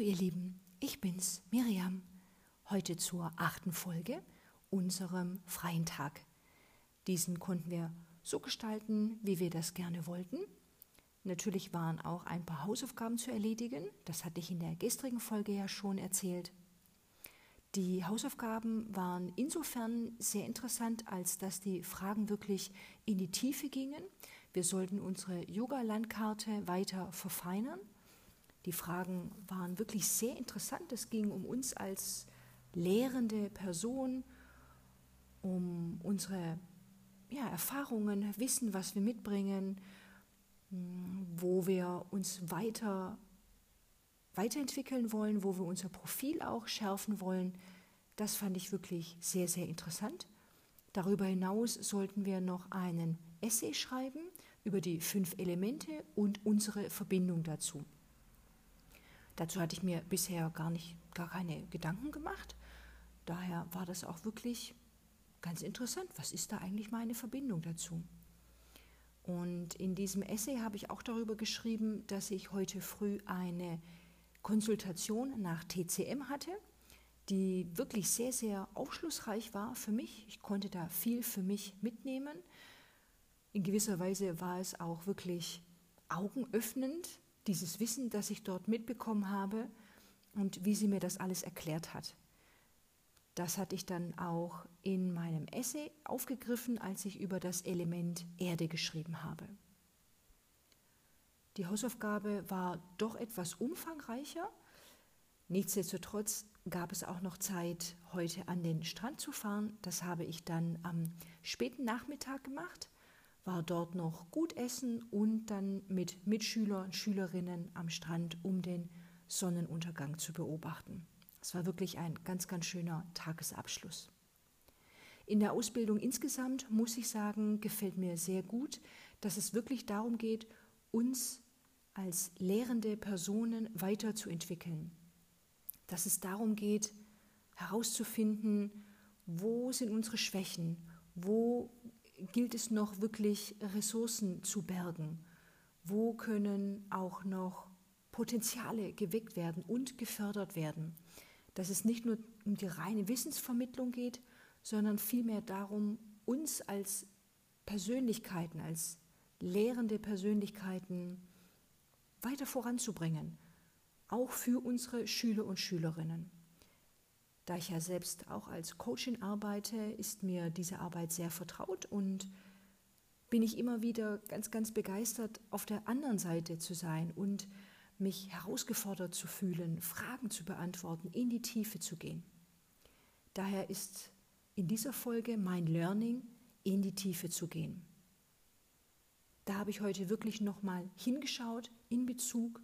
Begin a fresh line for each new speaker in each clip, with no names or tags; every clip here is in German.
Hallo ihr Lieben, ich bin's, Miriam. Heute zur achten Folge unserem freien Tag. Diesen konnten wir so gestalten, wie wir das gerne wollten. Natürlich waren auch ein paar Hausaufgaben zu erledigen. Das hatte ich in der gestrigen Folge ja schon erzählt. Die Hausaufgaben waren insofern sehr interessant, als dass die Fragen wirklich in die Tiefe gingen. Wir sollten unsere Yoga-Landkarte weiter verfeinern die Fragen waren wirklich sehr interessant. Es ging um uns als lehrende Person, um unsere ja, Erfahrungen, Wissen, was wir mitbringen, hm, wo wir uns weiter weiterentwickeln wollen, wo wir unser Profil auch schärfen wollen. Das fand ich wirklich sehr, sehr interessant. Darüber hinaus sollten wir noch einen Essay schreiben über die fünf Elemente und unsere Verbindung dazu. Dazu hatte ich mir bisher gar nicht, gar keine Gedanken gemacht. Daher war das auch wirklich ganz interessant. Was ist da eigentlich meine Verbindung dazu? Und in diesem Essay habe ich auch darüber geschrieben, dass ich heute früh eine Konsultation nach TCM hatte, die wirklich sehr, sehr aufschlussreich war für mich. Ich konnte da viel für mich mitnehmen. In gewisser Weise war es auch wirklich augenöffnend, dieses Wissen, das ich dort mitbekommen habe und wie sie mir das alles erklärt hat. Das hatte ich dann auch in meinem Essay aufgegriffen, als ich über das Element Erde geschrieben habe. Die Hausaufgabe war doch etwas umfangreicher. Nichtsdestotrotz gab es auch noch Zeit, heute an den Strand zu fahren. Das habe ich dann am späten Nachmittag gemacht war dort noch gut essen und dann mit Mitschülern und Schülerinnen am Strand, um den Sonnenuntergang zu beobachten. Es war wirklich ein ganz, ganz schöner Tagesabschluss. In der Ausbildung insgesamt muss ich sagen, gefällt mir sehr gut, dass es wirklich darum geht, uns als lehrende Personen weiterzuentwickeln. Dass es darum geht, herauszufinden, wo sind unsere Schwächen, wo gilt es noch wirklich Ressourcen zu bergen? Wo können auch noch Potenziale geweckt werden und gefördert werden? Dass es nicht nur um die reine Wissensvermittlung geht, sondern vielmehr darum, uns als Persönlichkeiten, als lehrende Persönlichkeiten weiter voranzubringen, auch für unsere Schüler und Schülerinnen. Da ich ja selbst auch als Coaching arbeite, ist mir diese Arbeit sehr vertraut und bin ich immer wieder ganz, ganz begeistert, auf der anderen Seite zu sein und mich herausgefordert zu fühlen, Fragen zu beantworten, in die Tiefe zu gehen. Daher ist in dieser Folge mein Learning, in die Tiefe zu gehen. Da habe ich heute wirklich nochmal hingeschaut in Bezug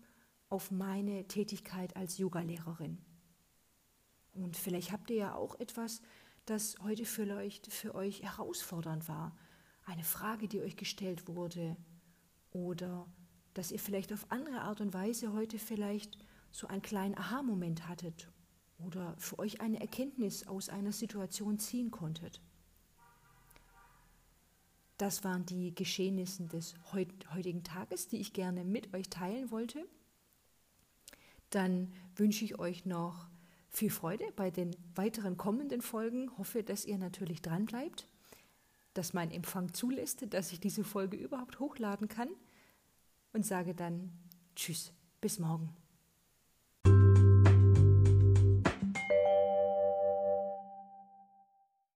auf meine Tätigkeit als Yogalehrerin. Und vielleicht habt ihr ja auch etwas, das heute vielleicht für euch herausfordernd war. Eine Frage, die euch gestellt wurde. Oder dass ihr vielleicht auf andere Art und Weise heute vielleicht so einen kleinen Aha-Moment hattet. Oder für euch eine Erkenntnis aus einer Situation ziehen konntet. Das waren die Geschehnisse des heutigen Tages, die ich gerne mit euch teilen wollte. Dann wünsche ich euch noch viel Freude bei den weiteren kommenden Folgen. Hoffe, dass ihr natürlich dran bleibt, dass mein Empfang zulässt, dass ich diese Folge überhaupt hochladen kann und sage dann Tschüss, bis morgen.